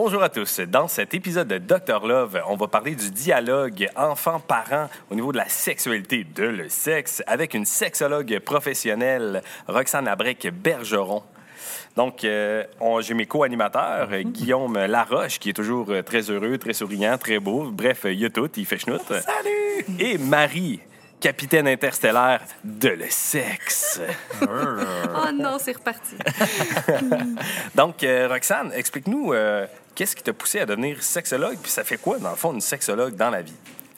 Bonjour à tous. Dans cet épisode de Dr Love, on va parler du dialogue enfant-parent au niveau de la sexualité de le sexe avec une sexologue professionnelle, Roxane Abrec-Bergeron. Donc, euh, on- j'ai mes co-animateurs, euh, Guillaume Laroche, qui est toujours euh, très heureux, très souriant, très beau. Bref, il y a tout, il fait schnout. Salut! Et Marie, capitaine interstellaire de le sexe. Oh non, c'est reparti. Donc, euh, Roxane, explique-nous euh, qu'est-ce qui t'a poussé à devenir sexologue, puis ça fait quoi, dans le fond, une sexologue dans la vie?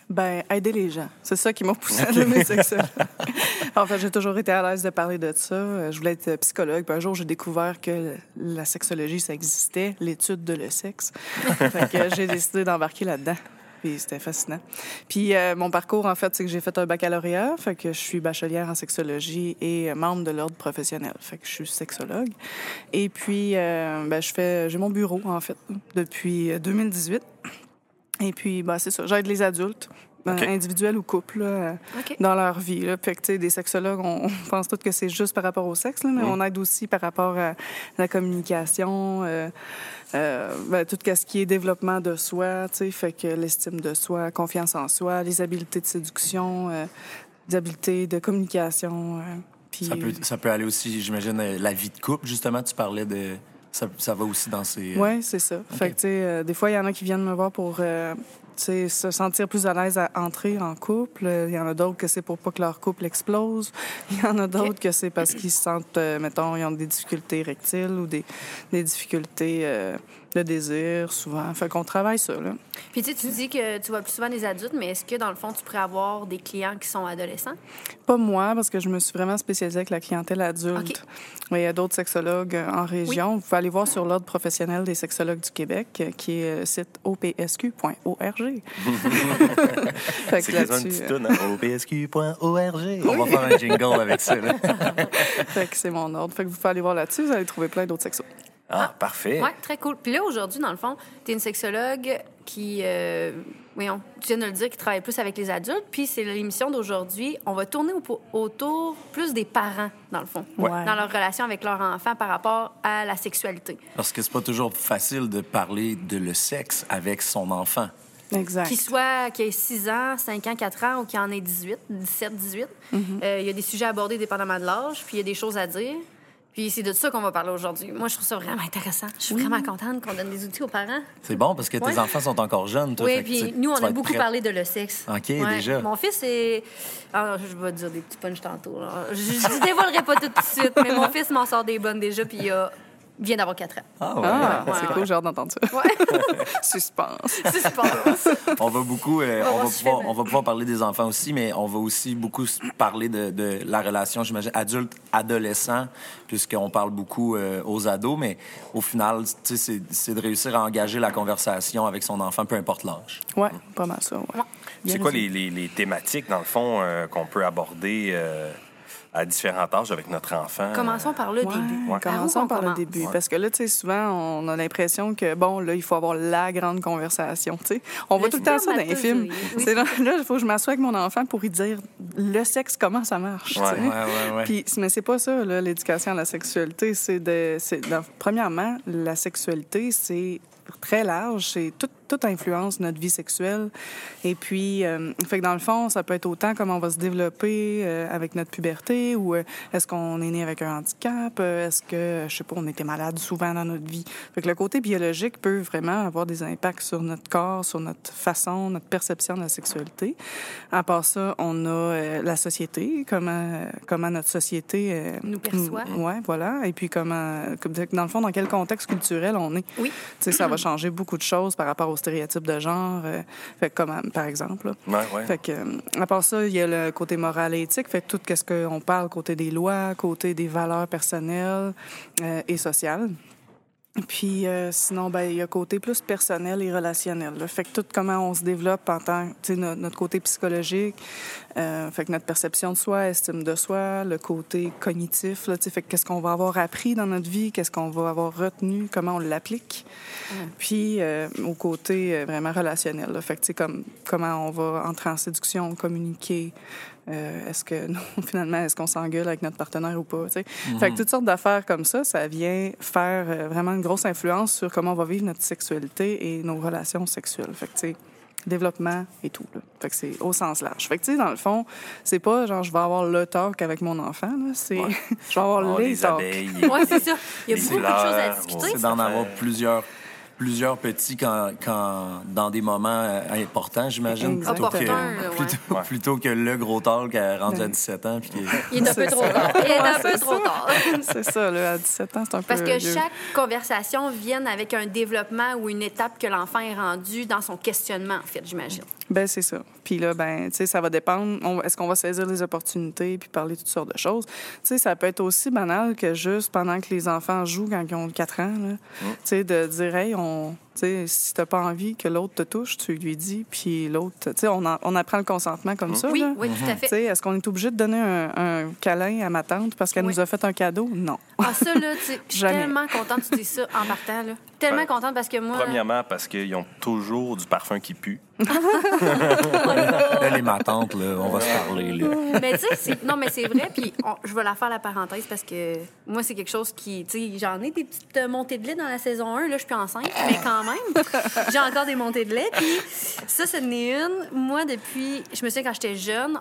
Ben, aider les gens. C'est ça qui m'a poussé à devenir sexologue. en fait, j'ai toujours été à l'aise de parler de ça. Euh, Je voulais être psychologue. Puis un jour, j'ai découvert que la sexologie, ça existait, l'étude de le sexe. fait que j'ai décidé d'embarquer là-dedans. Puis c'était fascinant. Puis euh, mon parcours, en fait, c'est que j'ai fait un baccalauréat. Fait que je suis bachelière en sexologie et membre de l'ordre professionnel. Fait que je suis sexologue. Et puis, euh, ben, je fais, j'ai mon bureau, en fait, depuis euh, 2018. Et puis, bah, c'est ça. J'aide les adultes, euh, OK. individuels ou couples, là, euh, dans leur vie. Là. Fait que, tu sais, des sexologues, on, on pense tous que c'est juste par rapport au sexe, là, mais on aide aussi par rapport à la communication, euh, euh, ben, tout ce qui est développement de soi, tu sais, fait que l'estime de soi, confiance en soi, les habiletés de séduction, euh, les habiletés de communication. euh, puis, Ça peut, ça peut aller aussi, j'imagine, la vie de couple, justement. Tu parlais de. Ça, ça va aussi dans ces. Oui, c'est ça. Fait que, tu sais, euh, des fois, il y en a qui viennent me voir pour euh, tu sais, se sentir plus à l'aise à entrer en couple. Il y en a d'autres que c'est pour pas que leur couple explose. Il y en a d'autres que c'est parce qu'ils se sentent, euh, mettons, ils ont des difficultés érectiles ou des, des difficultés euh, de désir, souvent. Fait qu'on travaille ça, là. Puis tu sais, tu dis que tu vois plus souvent des adultes, mais est-ce que dans le fond, tu pourrais avoir des clients qui sont adolescents? Pas moi, parce que je me suis vraiment spécialisée avec la clientèle adulte. Mais il y a d'autres sexologues euh, en région. Vous pouvez aller voir sur l'Ordre professionnel des sexologues du Québec, euh, qui est le site opsq.org. fait que C'est quasiment une là-dessus, petite euh, toune, hein? opsq.org. On va faire un jingle avec ça. Là. fait que c'est mon ordre. Fait que vous pouvez aller voir là-dessus, vous allez trouver plein d'autres sexos. Ah, parfait. Oui, très cool. Puis là, aujourd'hui, dans le fond, tu es une sexologue qui, euh, voyons, tu viens de le dire, qui travaille plus avec les adultes. Puis c'est l'émission d'aujourd'hui. On va tourner au- autour plus des parents, dans le fond, Ouais. dans leur relation avec leur enfant par rapport à la sexualité. Parce que c'est pas toujours facile de parler de le sexe avec son enfant. Exact. Qu'il soit, qu'il ait 6 ans, 5 ans, 4 ans ou qu'il en ait 18, 17, 18. Euh, Il y a des sujets abordés dépendamment de l'âge, puis il y a des choses à dire. Puis c'est de ça qu'on va parler aujourd'hui. Moi, je trouve ça vraiment intéressant. Je suis vraiment contente qu'on donne des outils aux parents. C'est bon parce que tes Ouais. enfants sont encore jeunes, toi. Oui, puis nous, on a beaucoup parlé de le sexe. OK, déjà. Mon fils est. Ah, je vais dire des petits punchs tantôt. là. Je, je dévoilerai pas tout de suite, mais mon fils m'en sort des bonnes déjà, puis il a- vient d'avoir 4 ans. Ah, ouais. Ah, Ouais, c'est ouais. cool, j'ai hâte d'entendre ça. Ouais, Suspense. suspense. On va beaucoup, euh, On va pouvoir, on va pouvoir parler des enfants aussi, mais on va aussi beaucoup parler de, de la relation, j'imagine, adulte-adolescent, puisqu'on parle beaucoup euh, aux ados, mais au final, c'est de réussir à engager la conversation avec son enfant, peu importe l'âge. Ouais, pas mal ça, ouais. C'est quoi les, les- les thématiques, dans le fond, euh, qu'on peut aborder euh, à différents âges avec notre enfant? Commençons par le Ouais, début. Commençons par le début? Parce que là, tu sais, souvent, on a l'impression que, bon, là, il faut avoir la grande conversation, tu sais. On voit Le tout le temps ça dans les films. spermatozoïde, oui. C'est là, il faut que je m'assoie avec mon enfant pour lui dire le sexe, comment ça marche, tu Ouais. sais. Ouais, ouais, ouais. Puis, mais c'est pas ça, là, l'éducation à la sexualité. C'est de, premièrement, la sexualité, c'est très large. C'est tout influence notre vie sexuelle. Et puis, euh, fait que dans le fond, ça peut être autant comment on va se développer euh, avec notre puberté ou euh, est-ce qu'on est né avec un handicap, est-ce que, je sais pas, on était malade souvent dans notre vie. Fait que le côté biologique peut vraiment avoir des impacts sur notre corps, sur notre façon, notre perception de la sexualité. À part ça, on a la société, comment, comment notre société Nous perçoit. Ouais, voilà. Et puis comment, comme- dans le fond, dans quel contexte culturel on est. Oui. Tu sais, ça va changer beaucoup de choses par rapport aux stéréotypes de genre. euh, fait comme, euh, par exemple. là. Ouais, ouais. Fait que, euh, à part ça, il y a le côté moral et éthique. Fait que tout ce qu'on parle côté des lois, côté des valeurs personnelles euh, et sociales. Puis euh, sinon, ben, il y a côté plus personnel et relationnel. Là. Fait que tout comment on se développe en tant que no, notre côté psychologique, euh, fait que notre perception de soi, estime de soi, le côté cognitif, là, fait que qu'est-ce qu'on va avoir appris dans notre vie, qu'est-ce qu'on va avoir retenu, comment on l'applique. Puis euh, au côté vraiment relationnel, là, fait que comme comment on va entrer en séduction, communiquer, euh, est-ce que non, finalement, est-ce qu'on s'engueule avec notre partenaire ou pas? Fait que toutes sortes d'affaires comme ça, ça vient faire euh, vraiment une grosse influence sur comment on va vivre notre sexualité et nos relations sexuelles. Fait que, tu sais, développement et tout. Là. Fait que c'est au sens large. Fait que, tu sais, dans le fond, c'est pas genre je vais avoir le talk avec mon enfant, là. C'est Ouais. je vais avoir Oh, les les abeilles. Oui, c'est ça. Il y a Les beaucoup de choses à discuter. C'est d'en avoir plusieurs plusieurs petits quand, quand dans des moments euh, importants, j'imagine, plutôt que, plutôt, Ouais. plutôt que le gros talk à rendu à 17 ans. Puis qui est- Il est un peu trop tard. Il est un peu c'est trop ça. tard. c'est ça, là, à 17 ans, c'est un Parce peu que vieux. chaque conversation vient avec un développement ou une étape que l'enfant est rendu dans son questionnement, en fait, j'imagine. Ben c'est ça. Puis là, ben, tu sais, ça va dépendre. Est-ce qu'on va saisir les opportunités puis parler toutes sortes de choses? Tu sais, ça peut être aussi banal que juste pendant que les enfants jouent quand ils ont 4 ans, là, tu sais, de dire, hey, on, tu sais, si t'as pas envie que l'autre te touche, tu lui dis, puis l'autre, tu sais, on, en- on apprend le consentement comme ça. Oui, là. oui, tout à Tu fait. sais, est-ce qu'on est obligé de donner un, un câlin à ma tante parce qu'elle Oui. nous a fait un cadeau? Non. Ah, ça, là, tu sais, je suis tellement contente que tu dis ça en partant, là. Tellement Ben, contente parce que moi. Premièrement, parce qu'ils ont toujours du parfum qui pue. Là, les matantes, là, on va se parler. Là. Mais tu sais, non, mais c'est vrai. Puis on- je vais la faire la parenthèse parce que moi, c'est quelque chose qui, tu sais, j'en ai des petites euh, montées de lait dans la saison 1. Là, je suis plus enceinte, mais quand même, j'ai encore des montées de lait. Puis ça, ce n'est une. Moi, depuis, je me souviens quand j'étais jeune,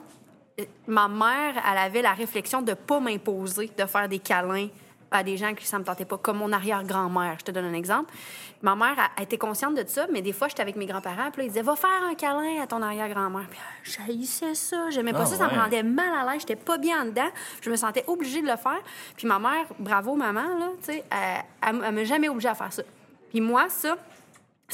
euh, ma mère, elle avait la réflexion de pas m'imposer de faire des câlins à des gens qui ça me tentait pas, comme mon arrière-grand-mère. Je te donne un exemple. Ma mère a, a été consciente de ça, mais des fois, j'étais avec mes grands-parents, puis là, ils disaient Va faire un câlin à ton arrière-grand-mère. Puis euh, j'haïssais ça, j'aimais pas Ah, ça, ça me rendait mal à l'aise, j'étais pas bien en dedans. Je me sentais obligée de le faire. Puis ma mère, bravo maman, là, tu sais, elle, elle, elle m'a jamais obligée à faire ça. Puis moi, ça,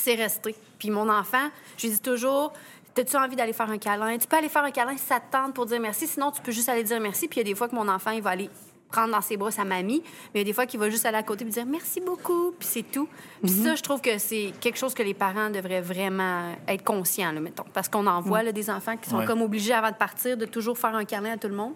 c'est resté. Puis mon enfant, je lui dis toujours T'as-tu envie d'aller faire un câlin? Tu peux aller faire un câlin si ça te tente pour dire merci. Sinon, tu peux juste aller dire merci. Puis il y a des fois que mon enfant, il va aller prendre dans ses bras sa mamie. Mais il y a des fois qu'il va juste aller à côté et dire merci beaucoup. Puis c'est tout. Puis ça, je trouve que c'est quelque chose que les parents devraient vraiment être conscients, là, mettons. Parce qu'on en voit là, des enfants qui sont Ouais. comme obligés avant de partir de toujours faire un câlin à tout le monde.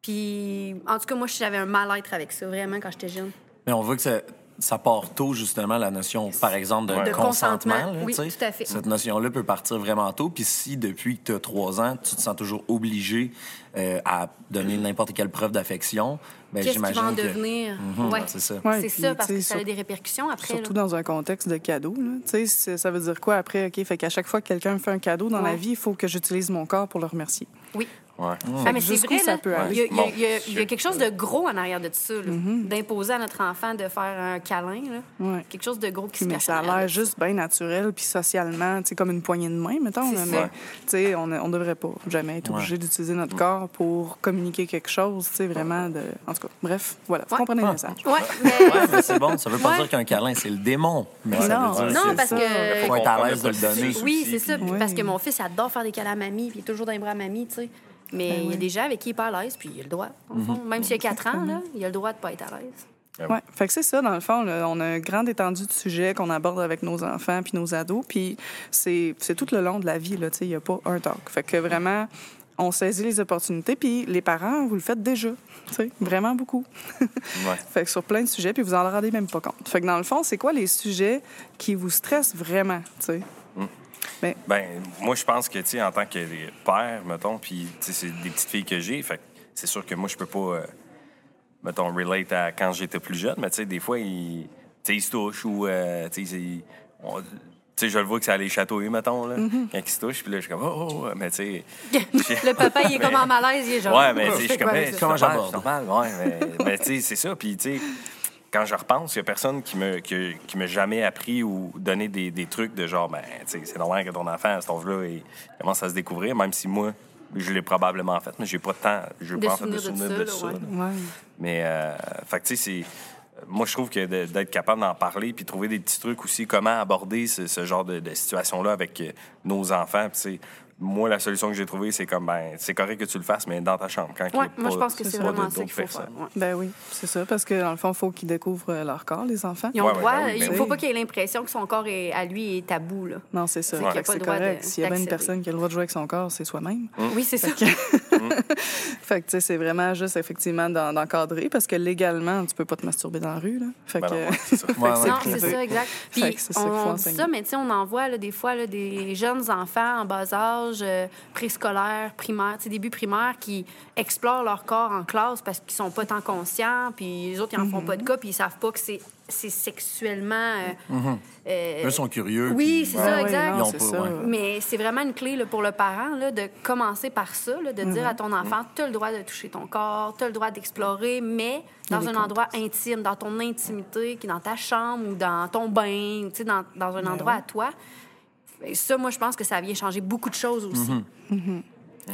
Puis, en tout cas, moi, j'avais un mal-être avec ça, vraiment, quand j'étais jeune. Mais on voit que ça, ça part tôt, justement, la notion, par exemple, de, De consentement. consentement, là, oui, tout à fait. Cette notion-là peut partir vraiment tôt. Puis si, depuis que tu as trois ans, tu te sens toujours obligé euh, à donner n'importe quelle preuve d'affection, ben, Qu'est-ce qui j'imagine va en que... devenir? Ouais. c'est ça. Ouais, c'est ça, parce que ça a des répercussions après. Surtout là. dans un contexte de cadeau. là. Tu sais, c'est- ça veut dire quoi après? OK, fait qu'à chaque fois que quelqu'un me fait un cadeau dans la vie, il faut que j'utilise mon corps pour le remercier. Oui. Ouais. Ah, mais c'est vrai, ça là, peut il y, a, aller? il y a- Bon, il y a- il y a je- quelque chose de gros en arrière de ça, là. d'imposer à notre enfant de faire un câlin. Là. Ouais. Quelque chose de gros qui se Mais cache ça a l'air juste bien naturel, puis socialement, comme une poignée de main, mettons. Là, mais, Ouais. tu sais, on ne devrait pas jamais être Ouais. obligé d'utiliser notre corps pour communiquer quelque chose, tu sais, vraiment de... En tout cas, bref, voilà, vous Ouais. comprenez le Ah. message. Mais... Ouais, mais c'est bon. Ça veut pas Ouais. dire qu'un câlin, c'est le démon. Mais ça Non, veut dire Non, parce ça. que... faut être à l'aise de le donner. Oui, c'est ça. Parce que mon fils adore faire des câlins à mamie, puis il est toujours dans les bras à mamie, tu sais. Mais Ben il y a oui. des gens avec qui il n'est pas à l'aise, puis il a le droit, au fond. Même s'il a 4 ans, là, il a le droit de pas être à l'aise. Ouais, fait que c'est ça, dans le fond, là, on a une grande étendue de sujets qu'on aborde avec nos enfants puis nos ados, puis c'est c'est tout le long de la vie, là, tu sais, il n'y a pas un talk. Fait que vraiment, on saisit les opportunités, puis les parents, vous le faites déjà, tu sais, vraiment beaucoup. Ouais. Fait que sur plein de sujets, puis vous en rendez même pas compte. Fait que dans le fond, c'est quoi les sujets qui vous stressent vraiment, tu sais? Ben, moi, je pense que, tu sais, en tant que père, mettons, puis, tu sais, c'est des petites filles que j'ai, fait c'est sûr que moi, je peux pas, euh, mettons, relate à quand j'étais plus jeune, mais, tu sais, des fois, ils, ils se touchent ou, euh, tu sais, je le vois que ça allait chatouiller, mettons, là, quand ils se touchent, puis là, je suis comme, oh, oh, oh, mais, tu sais, le papa, il est comme en malaise, il est genre... Ouais, mais tu sais, je suis comme, c'est normal, ouais, mais, mais tu sais, c'est ça. Puis, tu sais, quand je repense, il y a personne qui me, qui, qui m'a jamais appris ou donné des, des trucs de genre, ben, tu sais, c'est normal que ton enfant, à cet âge-là, il commence à se découvrir, même si moi, je l'ai probablement fait, mais j'ai pas de temps, j'ai De pas en fait de souvenir de de ça, ouais. Ouais. Mais, euh, fait que, tu sais, c'est. Moi, je trouve que d'être capable d'en parler puis trouver des petits trucs aussi, comment aborder ce, ce genre de, de situation-là avec euh, nos enfants. Puis, tu sais, moi, la solution que j'ai trouvée, c'est comme, ben, c'est correct que tu le fasses, mais dans ta chambre. Quand Ouais, moi, je pas- pense que c'est vraiment d'autres ça qu'il faut faire. ouais. Ben oui, c'est ça, parce que dans le fond, il faut qu'ils découvrent leur corps, les enfants. Ils ont Ouais, droit, ben il ben faut pas qu'il ait l'impression que son corps est, à lui est tabou. Là. Non, c'est ça. C'est correct. S'il y a bien une personne qui a le droit de jouer avec son corps, c'est soi-même. Oui, c'est ça. Fait que, tu sais, c'est vraiment juste, effectivement, d'en- d'encadrer, parce que légalement, tu peux pas te masturber dans la rue, là. Fait Ben non, ouais, c'est ça. Non, c'est ça, exact. Fait Puis que c'est ça on, dit ça, mais tu sais, on en voit là, des fois là, des jeunes enfants en bas âge, euh, préscolaire, primaire, tu sais, début primaire, qui explorent leur corps en classe parce qu'ils sont pas tant conscients, puis les autres, ils en font pas de cas, puis ils savent pas que c'est c'est sexuellement... euh, euh, Eux sont curieux. Oui, puis- c'est ça, ouais, exact. non, Ils ont c'est pas- ça. ouais. Mais c'est vraiment une clé là, pour le parent là, de commencer par ça, là, de Mhm. dire à ton enfant, tu as le droit de toucher ton corps, tu as le droit d'explorer, mais dans un endroit intime, dans ton intimité, qui est dans ta chambre ou dans ton bain, ou, tu sais, dans, dans un endroit Ben oui. à toi. Et ça, moi, je pense que ça vient changer beaucoup de choses aussi. Mhm.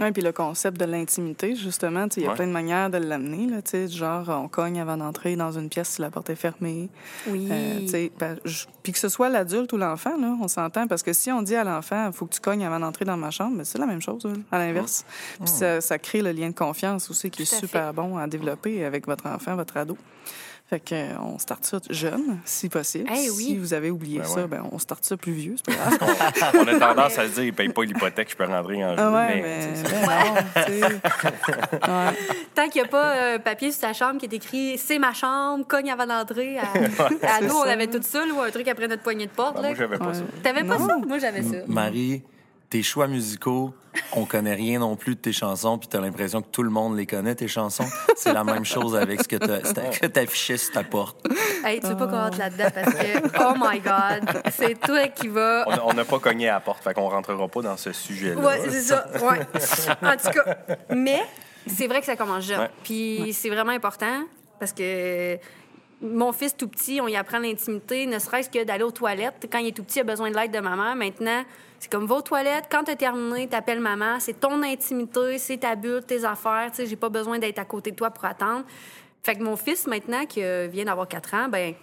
Ouais, puis le concept de l'intimité, justement, il y a Ouais. plein de manières de l'amener, là, tu sais, genre, on cogne avant d'entrer dans une pièce si la porte est fermée. Oui. Euh, ben, Puis que ce soit l'adulte ou l'enfant, là, on s'entend, parce que si on dit à l'enfant, il faut que tu cognes avant d'entrer dans ma chambre, ben, c'est la même chose, là, à l'inverse. Puis ça, ça crée le lien de confiance aussi qui Tout est super bon à développer avec votre enfant, votre ado. Fait que, euh, on starte ça jeune, si possible. Oui. Si vous avez oublié Ben ça, ouais. ben, on starte ça plus vieux, c'est pas grave. On a tendance à se dire, il paye pas l'hypothèque, je peux rentrer en jeu. Ah ouais, mais, mais, tu sais, ben non, sais. Ouais. Tant qu'il n'y a pas un papier sur ta chambre qui est écrit « C'est ma chambre, cogne avant d'entrer ». À, à nous, on avait tout ça, ou un truc après notre poignée de porte. ben, là. moi, j'avais pas Ouais. ça. T'avais pas Non. ça? Moi, j'avais ça. Marie, tes choix musicaux, on connaît rien non plus de tes chansons, puis t'as l'impression que tout le monde les connaît, tes chansons. C'est la même chose avec ce que t'affichais sur ta porte. Hey, tu veux pas qu'on rentre là-dedans parce que, oh my God, c'est toi qui va. On n'a pas cogné à la porte, fait qu'on rentrera pas dans ce sujet-là. Ouais, c'est ça. Ouais. En tout cas, mais c'est vrai que ça commence jeune. Ouais. Puis c'est vraiment important parce que mon fils tout petit, on y apprend l'intimité, ne serait-ce que d'aller aux toilettes. Quand il est tout petit, il a besoin de l'aide de maman. Maintenant, c'est comme va aux toilettes, quand tu as terminé, t'appelles maman, c'est ton intimité, c'est ta bulle, tes affaires, tu sais, j'ai pas besoin d'être à côté de toi pour attendre. Fait que mon fils maintenant qui euh, vient d'avoir 4 ans, ben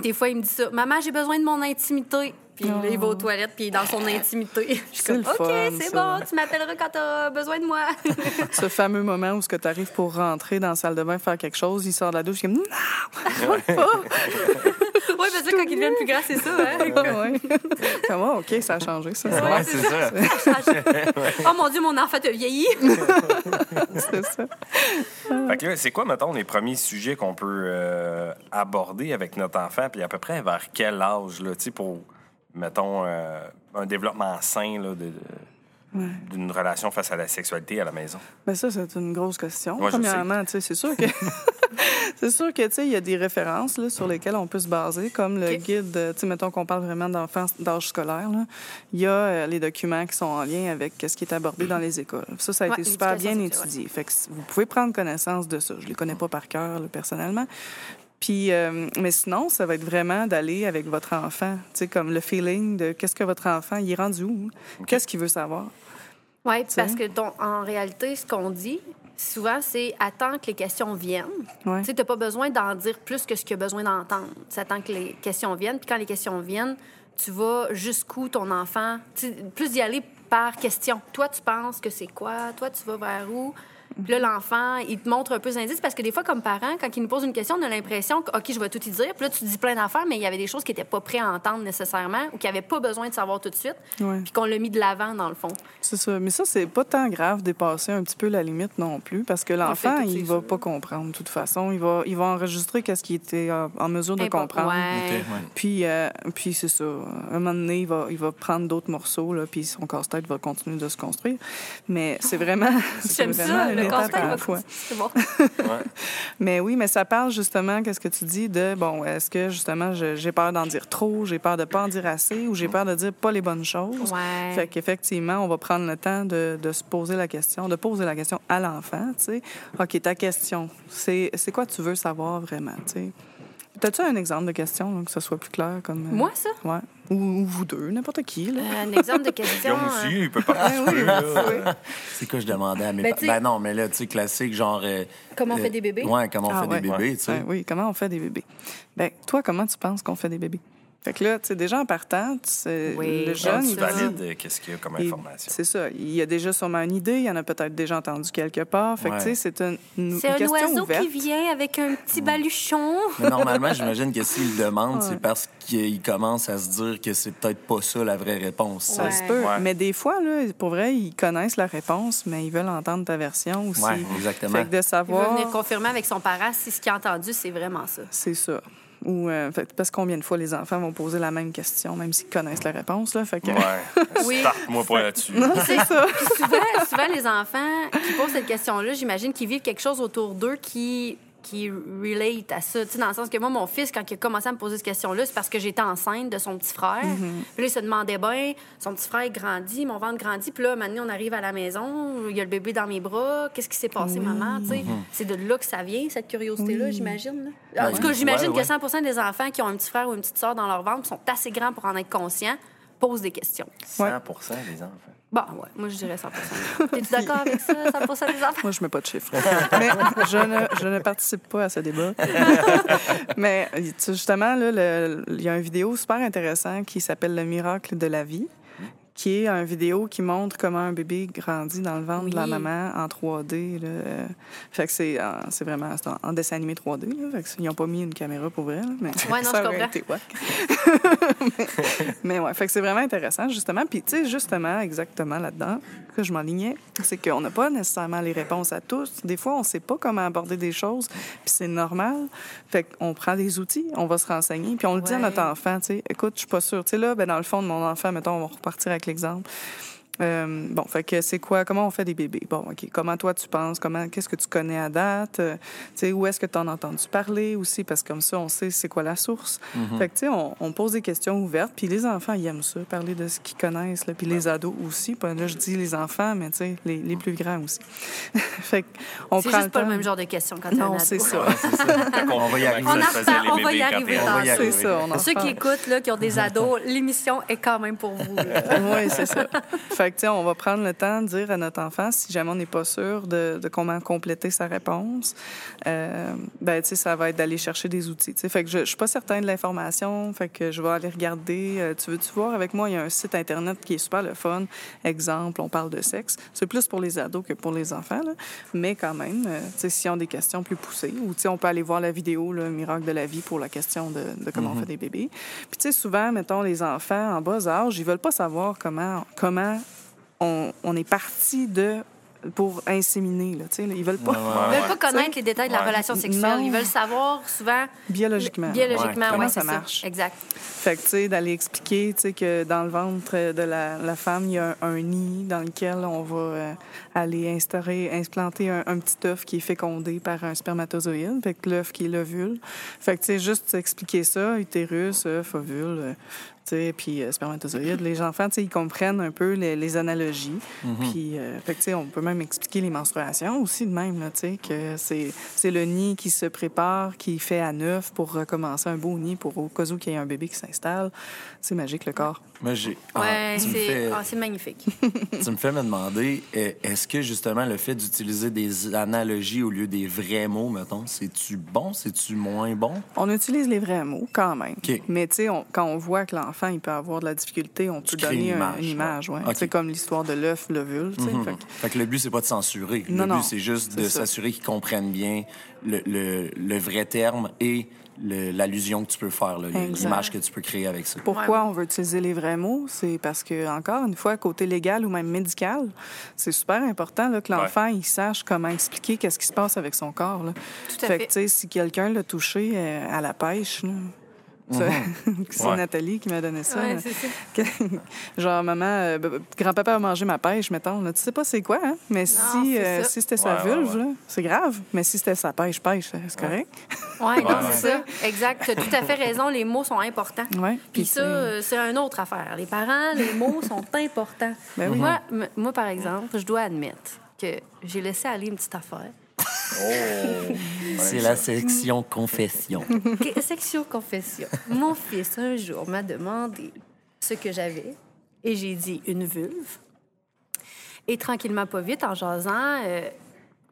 des fois il me dit ça, maman, j'ai besoin de mon intimité. Puis là, il va aux toilettes, puis il est dans son intimité. Je suis C'est comme, OK, c'est ça. bon, tu m'appelleras quand t'auras besoin de moi. Ce fameux moment où tu arrives pour rentrer dans la salle de bain faire quelque chose, il sort de la douche, il est comme non, pas. oui, parce que quand ils deviennent plus grands, c'est ça, hein? Ouais. Comment ok, ça a changé ça. vrai, c'est ça. oh mon Dieu, mon enfant t'a vieilli. c'est ça. Fait que là, c'est quoi, mettons, les premiers sujets qu'on peut euh, aborder avec notre enfant, puis à peu près vers quel âge, là, tu sais, pour, mettons, euh, un développement sain, là, de- de- d'une relation face à la sexualité à la maison? Mais ça, c'est une grosse question. Ouais, Premièrement, tu sais, c'est sûr que c'est sûr que tu sais, il y a des références là, sur lesquelles on peut se baser, comme le guide. Tu sais, mettons qu'on parle vraiment d'enfants d'âge scolaire. là. Il y a euh, les documents qui sont en lien avec ce qui est abordé dans les écoles. Ça, ça a Ouais, été super bien étudié. Fait que vous pouvez prendre connaissance de ça. Je les connais pas par cœur là, personnellement. Puis, euh, mais sinon, ça va être vraiment d'aller avec votre enfant, tu sais, comme le feeling de qu'est-ce que votre enfant, il est rendu où, qu'est-ce qu'il veut savoir? Oui, parce que ton- en réalité, ce qu'on dit, souvent, c'est attends que les questions viennent. Ouais. Tu sais, t'as pas besoin d'en dire plus que ce qu'il y a besoin d'entendre. Tu attends que les questions viennent, puis quand les questions viennent, tu vas jusqu'où ton enfant? Tu sais, plus d'y aller par question. Toi, tu penses que c'est quoi? Toi, tu vas vers où? Puis là, l'enfant, il te montre un peu d'indices parce que des fois, comme parents, quand il nous pose une question, on a l'impression que, OK, je vais tout y dire. Puis là, tu dis plein d'affaires, mais il y avait des choses qui n'étaient pas prêts à entendre nécessairement ou qui n'avaient pas besoin de savoir tout de suite. Ouais. Puis qu'on l'a mis de l'avant, dans le fond. C'est ça. Mais ça, c'est pas tant grave dépasser un petit peu la limite non plus, parce que l'enfant, fait tout, il va sûr. pas comprendre de toute façon. Il va, il va enregistrer qu'est-ce qu'il était en mesure de comprendre. Ouais. Ok, ouais. Puis, euh, puis c'est ça. Un moment donné, il va, il va prendre d'autres morceaux, là, puis son casse-tête va continuer de se construire. Mais c'est vraiment, c'est J'aime vraiment ça, une le étape casse-tête à la va fois. C'est bon. Mais oui, mais ça parle justement, qu'est-ce que tu dis de, bon, est-ce que justement j'ai peur d'en dire trop, j'ai peur de pas en dire assez, ou j'ai peur de dire pas les bonnes choses? Ouais. Fait qu'effectivement, on va prendre le temps de, de se poser la question, de poser la question à l'enfant, tu sais. OK, ta question, c'est c'est quoi tu veux savoir vraiment, tu sais? T'as-tu un exemple de question, là, que ce soit plus clair comme... euh, Moi, ça? Ouais. Ou, ou vous deux, n'importe qui, là. Euh, un exemple de question. Guillaume aussi, euh, il peut participer. là. C'est quoi je demandais à mes Ben, Ben non, mais là, tu sais, classique, genre. euh, Comment on fait des bébés? Ouais, comment on Ah, fait ouais. des bébés, tu sais. Ouais, oui, comment on fait des bébés? Ben, toi, comment tu penses qu'on fait des bébés? Fait que là, tu sais, déjà en partant, Oui, le jeune, tu il valides qu'est-ce qu'il y a comme information. C'est ça. Il y a déjà sûrement une idée, il y en a peut-être déjà entendu quelque part. Fait que, Ouais. tu sais, c'est une, une- C'est un question oiseau ouverte. qui vient avec un petit baluchon. Mais normalement, j'imagine que s'il le demande, Ouais. c'est parce qu'il commence à se dire que c'est peut-être pas ça la vraie réponse. Ça Ouais. se peut. Ouais. Mais des fois, là, pour vrai, ils connaissent la réponse, mais ils veulent entendre ta version aussi. Ouais, exactement. Fait que de Il veut savoir, venir confirmer avec son parent si ce qu'il a entendu, c'est vraiment ça. c'est ça. Ou, euh, fait, parce que combien de fois les enfants vont poser la même question, même s'ils connaissent la réponse. Là, fait que... Ouais. Oui. Starte-moi pas là-dessus. Non, c'est ça. Puis souvent, souvent, les enfants qui posent cette question-là, j'imagine qu'ils vivent quelque chose autour d'eux qui qui relate à ça. Tu sais, dans le sens que moi, mon fils, quand il a commencé à me poser cette question-là, c'est parce que j'étais enceinte de son petit frère. Mm-hmm. Puis là, il se demandait bien, son petit frère grandit, mon ventre grandit. Puis là, maintenant, on arrive à la maison, il y a le bébé dans mes bras. Qu'est-ce qui s'est passé, maman? Tu sais, Mm-hmm. C'est de là que ça vient, cette curiosité-là, j'imagine. là. En Ouais. tout cas, j'imagine Ouais, ouais. que 100% des enfants qui ont un petit frère ou une petite soeur dans leur ventre sont assez grands pour en être conscients, posent des questions. 100 des enfants. Bon, ouais, moi, je dirais 100 T'es-tu d'accord avec ça, 100 des enfants? Moi, je mets pas de chiffres. Mais je ne, je ne participe pas à ce débat. Mais justement, il y a une vidéo super intéressante qui s'appelle Le miracle de la vie, qui est une vidéo qui montre comment un bébé grandit dans le ventre de la maman en 3D. Là. Fait que c'est, c'est vraiment en, en dessin animé 3D. Là. Fait que ils n'ont pas mis une caméra pour vrai. là, mais Ouais, non, ça je été mais, mais ouais, fait que c'est vraiment intéressant, justement. Puis, tu sais, justement, exactement là-dedans, que je m'enlignais, c'est qu'on n'a pas nécessairement les réponses à tous. Des fois, on ne sait pas comment aborder des choses, puis c'est normal. Fait qu'on prend des outils, on va se renseigner, puis on le dit à notre enfant, tu sais, écoute, je suis pas sûre. Tu sais, là, ben, dans le fond de mon enfant, mettons, on va repartir avec l'exemple. Euh, bon, fait que c'est quoi, comment on fait des bébés? Bon, OK, comment toi tu penses? Comment, qu'est-ce que tu connais à date? Euh, tu sais, où est-ce que tu en as entendu parler aussi? Parce que comme ça, on sait c'est quoi la source. Fait que, tu sais, on, on pose des questions ouvertes, puis les enfants, ils aiment ça, parler de ce qu'ils connaissent, là, puis les ados aussi. Là, je dis les enfants, mais tu sais, les, les plus grands aussi. fait qu'on C'est prend juste pas le même genre de question quand un Non, c'est ça. On va y arriver. On en Ça on va y arriver t'es- On va y arriver. C'est ça, on en Ceux qui écoutent, là, qui ont des ados, l'émission est quand même pour vous. oui, c'est ça. Fait que, on va prendre le temps de dire à notre enfant, si jamais on n'est pas sûr de, de comment compléter sa réponse, euh, ben, ça va être d'aller chercher des outils. tu sais. Fait que je, je suis pas certaine de l'information, fait que je vais aller regarder. Euh, tu veux-tu voir avec moi, il y a un site Internet qui est super le fun. Exemple, on parle de sexe. C'est plus pour les ados que pour les enfants, là. mais quand même, euh, s'ils ont des questions plus poussées, ou on peut aller voir la vidéo, le miracle de la vie pour la question de, de comment on fait des bébés. Puis, tu sais, souvent, mettons, les enfants en bas âge, ils veulent pas savoir comment, comment on, on est parti de pour inséminer. Là, là. ils veulent pas. Ils veulent pas connaître les détails de la Ouais. relation sexuelle. Non. Ils veulent savoir souvent Biologiquement. biologiquement, comment c'est ça ça. marche? Exact. Fait que, tu sais, d'aller expliquer, tu sais, que dans le ventre de la, la femme, il y a un, un nid dans lequel on va euh, aller instaurer, implanter un, un petit œuf qui est fécondé par un spermatozoïde. Fait que l'œuf qui est l'ovule. Fait que, tu sais, juste expliquer ça, utérus, œuf, ovule, euh, puis euh, spermatozoïde. Les enfants, tu sais, ils comprennent un peu les, les analogies. Puis, euh, fait on peut même expliquer les menstruations aussi de même, là, tu sais, que c'est c'est le nid qui se prépare, qui fait à neuf pour recommencer un beau nid pour au cas où qu'il y ait un bébé qui s'installe. C'est magique, le corps. J'ai. Ah, Ouais, tu, me c'est fais, ah, c'est magnifique. tu me fais me demander, est-ce que justement le fait d'utiliser des analogies au lieu des vrais mots, mettons, c'est-tu bon, c'est-tu moins bon? On utilise les vrais mots quand même. OK. Mais tu sais, on- quand on voit que l'enfant il peut avoir de la difficulté, on peut donner une un- image, une image. ouais. ouais. OK. C'est comme l'histoire de l'œuf, l'ovule. Mhm. Fait que- Fait que le but, c'est pas de censurer. Non, le non. but, c'est juste de s'assurer qu'ils comprennent bien le, le- le vrai terme et l'allusion que tu peux faire, l'image que tu peux créer avec ça. Pourquoi on veut utiliser les vrais mots? C'est parce que, encore une fois, côté légal ou même médical, c'est super important là, que l'enfant il sache comment expliquer qu'est-ce qui se passe avec son corps. Là. Tout à fait. que, si quelqu'un l'a touché euh, à la pêche, là, ça- c'est Ouais. Nathalie qui m'a donné ça. Ouais, ça. Genre, maman, euh, grand-papa a mangé ma pêche, mettons. Là. Tu sais pas c'est quoi, hein? Mais si, euh, si c'était sa vulve, c'est grave. Mais si c'était sa pêche, pêche, c'est correct. Ouais, non, Ouais, c'est ça. Exact. Tu as tout à fait raison. Les mots sont importants. Ouais. Puis ça, euh, c'est une autre affaire. Les parents, les mots sont importants. Ben oui. moi, moi, par exemple, je dois admettre que j'ai laissé aller une petite affaire. Oh! C'est la section confession. Section confession. Mon fils, un jour, m'a demandé ce que j'avais et j'ai dit une vulve. Et tranquillement, pas vite, en jasant, euh,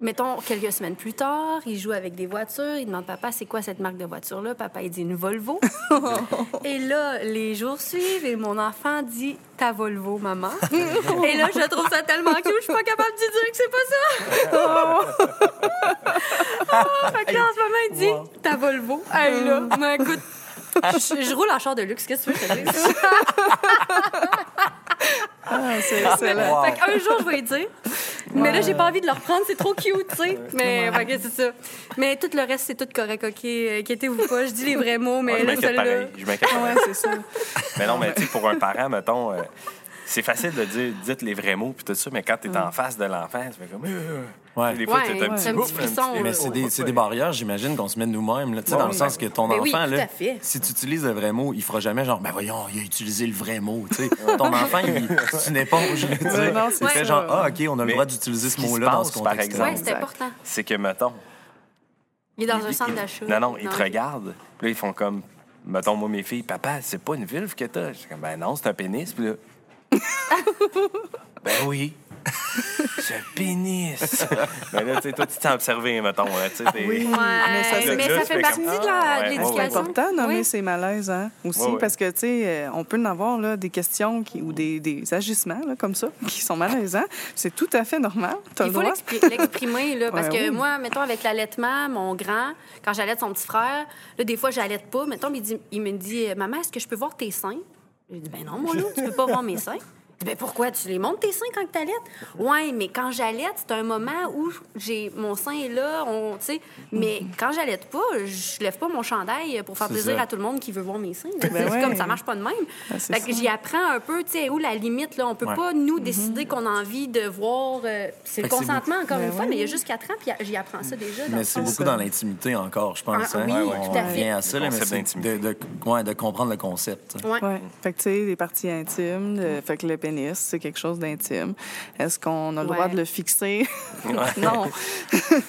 Mettons, quelques semaines plus tard, il joue avec des voitures. Il demande Papa, c'est quoi cette marque de voiture-là? Papa, il dit une Volvo. et là, les jours suivent et mon enfant dit Ta Volvo, maman. et là, je trouve ça tellement cool, je suis pas capable de dire que c'est pas ça. Ah, fait que là, en ce moment, il dit Ta Volvo. Hey, là, mais écoute, je, je roule en char de luxe, qu'est-ce que tu veux que je te dise? Ah, c'est excellent. Fait qu'un jour, je vais lui dire. Mais là, j'ai pas envie de le reprendre, c'est trop cute, tu sais. Mais que c'est ça. Mais tout le reste, c'est tout correct, OK? Inquiétez-vous pas, je dis les vrais mots, mais Ouais, je là, m'inquiète pareil. Je m'inquiète Ouais, c'est ça. Mais non, mais tu sais, pour un parent, mettons, euh, c'est facile de dire, dites les vrais mots puis tout ça, mais quand t'es en face de l'enfant, tu fais comme. euh, Ouais. Des fois, Ouais, t'as un petit, c'est un petit frisson, petit- Mais c'est des, c'est des barrières, j'imagine, qu'on se met nous-mêmes, là, tu sais, dans le sens que ton Ben oui, enfant, là, si tu utilises le vrai mot, il fera jamais genre, ben voyons, il a utilisé le vrai mot, tu sais. ton enfant, il, c'est une éponge, tu non, c'est il fait ça. genre, ah, OK, on a le droit d'utiliser ce mot-là dans ce par contexte exemple, Ouais, c'est important. C'est que, mettons. Il est dans un centre d'achat. Non, non, ils te regardent. Puis là, ils font comme. Mettons, moi, mes filles, papa, c'est pas une vulve que t'as. Je suis comme, ben non, c'est un pénis. Puis là. ben oui. C'est un pénis. ben là, tu sais, toi, tu t'es observé, mettons. Là, tu sais, t'es- Oui, Ouais, mais ça, mais là, ça fait partie comme, de la- ah, ouais, C'est l'éducation. important de nommer Oui. ces malaises, hein, aussi, parce que, tu sais, euh, on peut en avoir là, des questions qui, ou des, des agissements là, comme ça qui sont malaisants. C'est tout à fait normal. T'as Il le faut l'exprimer, là, parce Ouais, que oui. moi, mettons, avec l'allaitement, mon grand, quand j'allaite son petit frère, là, des fois, j'allaite pas. Mettons, il, dit- il me dit Maman, est-ce que je peux voir tes seins Je dis Ben non, mon loup, tu peux pas voir mes seins. Dit, Ben pourquoi tu les montes tes seins quand tu allaites Ouais, mais quand j'allaite, c'est un moment où j'ai mon sein est là, on, tu sais. Mais quand j'allaite pas, je lève pas mon chandail pour faire plaisir ça. à tout le monde qui veut voir mes seins. Ben c'est ouais. comme ça marche pas de même. Ben, fait que j'y apprends un peu, tu sais, où la limite là, on peut Ouais. pas nous décider qu'on a envie de voir. euh, c'est le consentement encore Ben une fois, ouais. mais il y a juste 4 ans, puis j'y apprends ça déjà. dans Mais c'est beaucoup dans l'intimité encore, je pense. Ah, hein. oui, on tout à fait. revient à ça, Le mais de, de, ouais, de comprendre le concept. Ouais. Ouais. Fait que, tu sais, les parties intimes, le- fait que le pénis, c'est quelque chose d'intime. Est-ce qu'on a le droit de le fixer? non.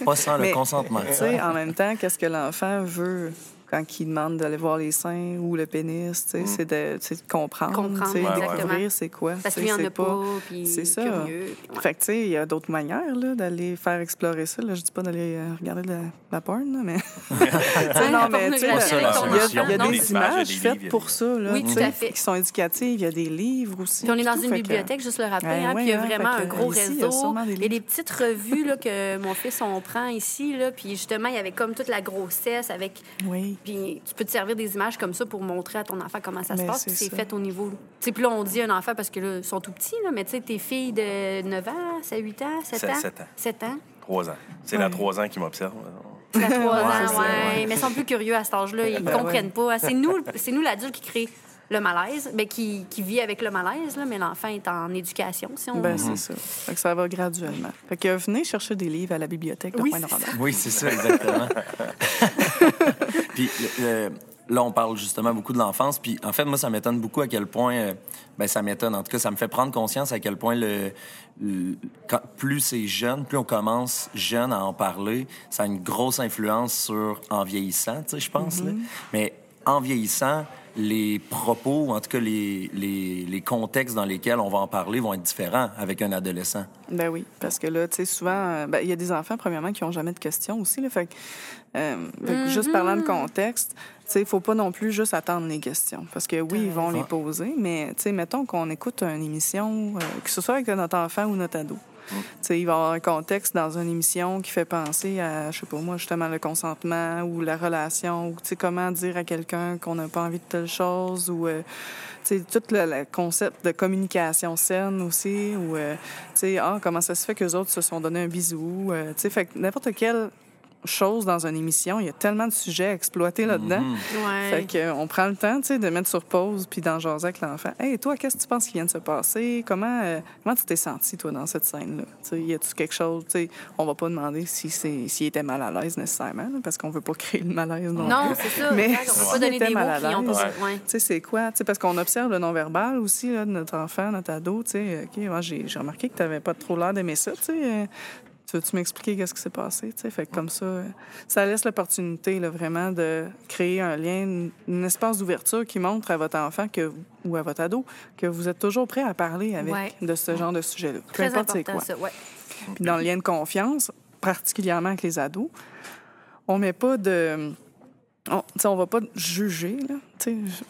Pas sans Mais, le consentement. Tu sais, en même temps, qu'est-ce que l'enfant veut? Quand il demande d'aller voir les seins ou le pénis? tu sais, C'est de, comprendre, Comprendre, découvrir c'est quoi. Parce qu'il sais, y en c'est a pas, puis C'est ça. curieux. puis ouais. Fait que, tu sais, il y a d'autres manières là, d'aller faire explorer ça. Là. Je dis pas d'aller euh, regarder de la, la porn, là, mais. Non, mais tu sais, il y a, enfant, il y a non, des images faites pour ça, là, Oui, tu tout sais, à fait. qui sont éducatives. Il y a des livres aussi. Puis on est dans une bibliothèque, juste le rappeler, Ben hein, puis il y a hein, vraiment un gros réseau. Il y a des petites revues là, que mon fils, on prend ici, là, puis justement, il y avait comme toute la grossesse avec... Oui. Puis tu peux te servir des images comme ça pour montrer à ton enfant comment ça se Ben, passe. c'est Puis c'est fait au niveau... Tu sais, puis là, on dit un enfant parce que là, ils sont tout petits, là, mais tu sais, tes filles de 9 ans, 7, 8 ans, 7 Sept- ans... sept ans. 7 ans. Trois ans. C'est Ouais. la trois ans qui m'observe. C'est à 3 Ouais, ans, c'est ça, ouais. Mais ils sont plus curieux à cet âge-là. Ils Ben comprennent pas. C'est nous, c'est nous l'adulte qui crée le malaise, mais qui, qui vit avec le malaise, là, mais l'enfant est en éducation, si on Ben, veut. c'est ça. Fait que ça va graduellement. Fait que venez chercher des livres à la bibliothèque de Oui, Pointe-Noranda. Oui, c'est ça, exactement. puis le- le- là, on parle justement beaucoup de l'enfance. Puis en fait, moi, ça m'étonne beaucoup à quel point. euh, ben, ça m'étonne. En tout cas, ça me fait prendre conscience à quel point le, le- quand- plus c'est jeune, plus on commence jeune à en parler, ça a une grosse influence sur en vieillissant, tu sais, je pense. là. Mais en vieillissant, les propos, ou en tout cas les, les, les contextes dans lesquels on va en parler vont être différents avec un adolescent. Ben oui, parce que là, tu sais, souvent, euh, ben, il y a des enfants, premièrement, qui n'ont jamais de questions aussi. Là, fait que, euh, fait juste parlant de contexte, tu sais, il faut pas non plus juste attendre les questions. Parce que oui, ils vont les poser, mais, tu sais, mettons qu'on écoute une émission, euh, que ce soit avec notre enfant ou notre ado. Il va y avoir un contexte dans une émission qui fait penser à, je sais pas moi, justement, le consentement ou la relation, ou, comment dire à quelqu'un qu'on n'a pas envie de telle chose, ou, euh, tout le, concept de communication saine aussi, ou, euh, ah, comment ça se fait qu'eux autres se sont donné un bisou, euh, que n'importe quelle chose dans une émission, il y a tellement de sujets à exploiter là-dedans. Ouais. Fait que, euh, on prend le temps, tu sais, de mettre sur pause puis d'en jaser avec l'enfant. Hey, toi, qu'est-ce que tu penses qui vient de se passer? Comment, euh, comment tu t'es senti, toi, dans cette scène-là? Tu sais, y a-tu quelque chose, tu sais, on va pas demander si c'est, s'il était mal à l'aise nécessairement, là, parce qu'on veut pas créer le malaise non, Non, plus. c'est ça. Mais on peut s'il pas donner des mots mal à qui ont pas... l'aise, Ouais. Tu sais, c'est quoi? Tu sais, parce qu'on observe le non-verbal aussi, là, de notre enfant, notre ado. Tu sais, OK, moi, j'ai, j'ai remarqué que tu n'avais pas trop l'air d'aimer ça, tu sais. Tu veux-tu m'expliquer qu'est-ce qui s'est passé? Tu sais, fait que comme ça, euh, ça laisse l'opportunité, là, vraiment, de créer un lien, une, une espace d'ouverture qui montre à votre enfant que, ou à votre ado que vous êtes toujours prêt à parler avec Ouais. de ce genre de sujet-là. Peu importe c'est important, quoi. ça. Ouais. Puis dans le lien de confiance, particulièrement avec les ados. On met pas de on, on va pas juger, là,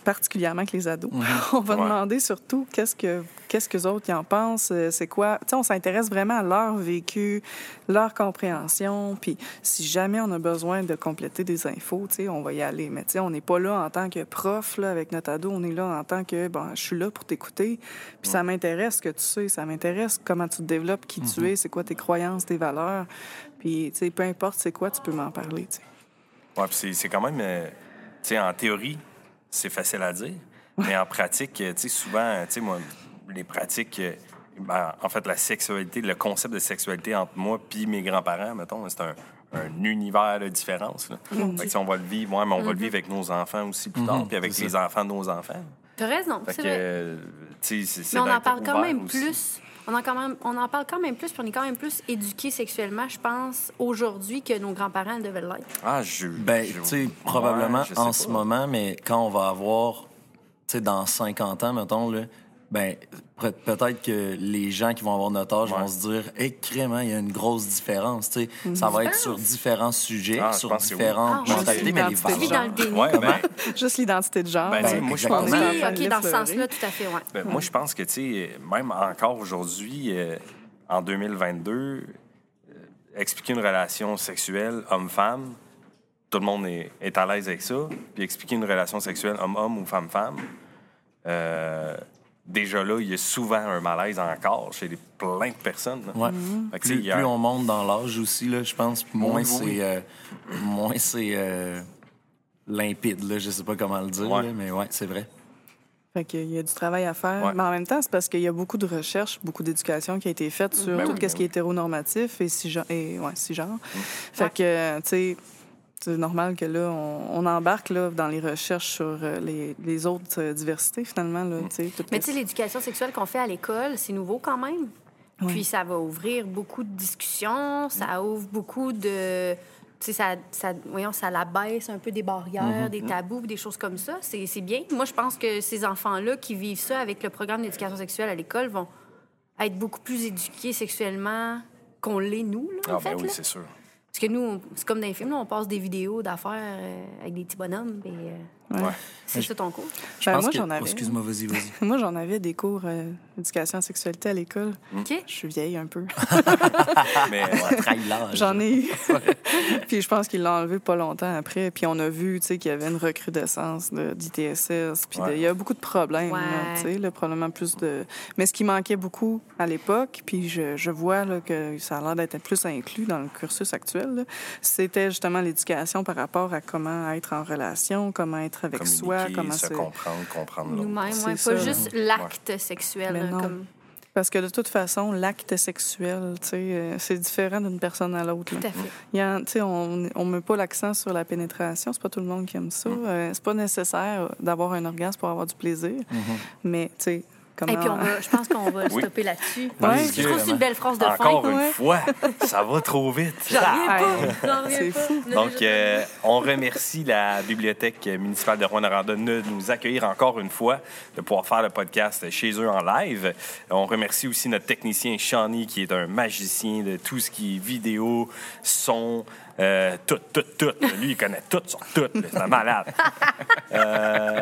particulièrement avec les ados. Mhm. on va Ouais. demander surtout qu'est-ce que qu'est-ce que les autres y en pensent, euh, c'est quoi. T'sais, on s'intéresse vraiment à leur vécu, leur compréhension. Puis si jamais on a besoin de compléter des infos, on va y aller. Mais on n'est pas là en tant que prof là, avec notre ado, on est là en tant que bon, je suis là pour t'écouter. Puis ça m'intéresse ce que tu sais, ça m'intéresse comment tu te développes, qui tu es, c'est quoi tes croyances, tes valeurs. Puis peu importe c'est quoi, tu peux m'en parler. t'sais. Ouais, puis c'est- c'est quand même. euh, tu sais, en théorie, c'est facile à dire. Mais en pratique, euh, tu sais, souvent, tu sais, moi, les pratiques. euh, ben, en fait, la sexualité, le concept de sexualité entre moi puis mes grands-parents, mettons, c'est un, un univers de différence. Là. Fait que, si on va le vivre, ouais, mais on va le vivre avec nos enfants aussi plus tard, puis avec les enfants de nos enfants. T'as raison, Fait c'est que, vrai. euh, tu sais, c'est- c'est Mais on en parle quand même aussi. plus. On en, quand même, on en parle quand même plus, puis on est quand même plus éduqués sexuellement, je pense, aujourd'hui que nos grands-parents devaient l'être. Ah, je. Ben, tu sais, probablement Ouais, en pas. ce moment, mais quand on va avoir, tu sais, dans 50 ans, mettons, là, ben, peut- peut-être que les gens qui vont avoir notre âge Ouais. vont se dire, hé, crément, il y a une grosse différence, tu sais. Ça va être sur différents sujets, Ah, sur oui. différentes Ah, ouais. mentalités, mais les valeurs. Ouais, ben, Juste l'identité de genre. Ben, euh, moi, je pense- Oui, en train de OK, dans ce l'effleurer. sens-là, tout à fait, ouais. Ben, Moi, je pense que, tu sais, même encore aujourd'hui, euh, en 2022, euh, expliquer une relation sexuelle homme-femme, tout le monde est, est à l'aise avec ça. Puis expliquer une relation sexuelle homme-homme ou femme-femme, euh, déjà là, il y a souvent un malaise encore chez les- plein de personnes. là. Ouais. Fait que, tu sais, Plus, a- on monte dans l'âge aussi, là, je pense, moins Oui, oui, oui. c'est euh, moins c'est euh, limpide, là, je sais pas comment le dire, Ouais. là, mais ouais, c'est vrai. Fait qu'il y a du travail à faire. Ouais. Mais en même temps, c'est parce qu'il y a beaucoup de recherches, beaucoup d'éducation qui a été faite sur Ben tout oui, ce ben qui est hétéronormatif et si genre. Et, ouais, si genre. Mm. Fait que, tu sais, c'est normal que là, on, on embarque là, dans les recherches sur euh, les, les autres euh, diversités, finalement. Là, Mais tu sais, l'éducation sexuelle qu'on fait à l'école, c'est nouveau quand même. Puis ça va ouvrir beaucoup de discussions, ça ouvre beaucoup de... Tu sais, ça, ça, voyons, ça l'abaisse un peu des barrières, des tabous, des choses comme ça. C'est c'est bien. Moi, je pense que ces enfants-là qui vivent ça avec le programme d'éducation sexuelle à l'école vont être beaucoup plus éduqués sexuellement qu'on l'est, nous, là, Ah, en fait. ben oui, c'est sûr. Parce que nous, c'est comme dans les films, là, on passe des vidéos d'affaires euh, avec des petits bonhommes. euh, Ouais. c'est ça ton cours? Je Ben, pense moi, que- j'en avais. Oh, Excuse-moi, vas-y, vas-y. Moi, j'en avais des cours euh, d'éducation à sexualité à l'école. OK? Je suis vieille un peu. Mais l'âge. J'en ai eu. puis je pense qu'il l'a enlevé pas longtemps après. Puis on a vu, tu sais, qu'il y avait une recrudescence de- d'ITSS. Puis Ouais. il y a beaucoup de problèmes, Ouais. tu sais, là, probablement plus de... Mais ce qui manquait beaucoup à l'époque, puis je, je vois là, que ça a l'air d'être plus inclus dans le cursus actuel, là, c'était justement l'éducation par rapport à comment être en relation, comment être avec soi, comment se se... comprendre, comprendre l'autre. Nous-mêmes, C'est ouais, pas juste l'acte sexuel. Mais non. comme... Parce que de toute façon, l'acte sexuel, tu sais, euh, c'est différent d'une personne à l'autre. Tout à fait. Il y a- tu sais, on on met pas l'accent sur la pénétration. C'est pas tout le monde qui aime ça. Euh, c'est pas nécessaire d'avoir un orgasme pour avoir du plaisir. Mais, tu sais, comment... Et puis, on va, je pense qu'on va Oui. stopper là-dessus. Ouais, je trouve que c'est une belle phrase de Encore fin. une Ouais. fois, ça va trop vite. J'en c'est fou. Donc, euh, on remercie la Bibliothèque municipale de Rouen-Noranda de nous accueillir encore une fois, de pouvoir faire le podcast chez eux en live. On remercie aussi notre technicien Shawnee, qui est un magicien de tout ce qui est vidéo, son, euh, tout, tout, tout. Lui, il connaît tout sur tout. C'est un malade. Euh,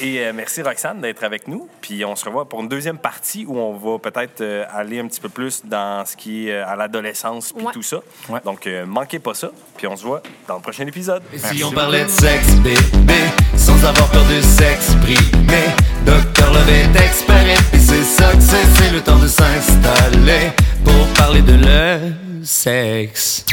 et euh, merci Roxane d'être avec nous. Puis on se revoit pour une deuxième partie où on va peut-être euh, aller un petit peu plus dans ce qui est euh, à l'adolescence puis Ouais. tout ça. Ouais. Donc euh, manquez pas ça. Puis on se voit dans le prochain épisode. Et si on parlait de sexe, bébé, sans avoir peur de s'exprimer, Docteur Love est expert et c'est ça que c'est, c'est le temps de s'installer pour parler de le sexe.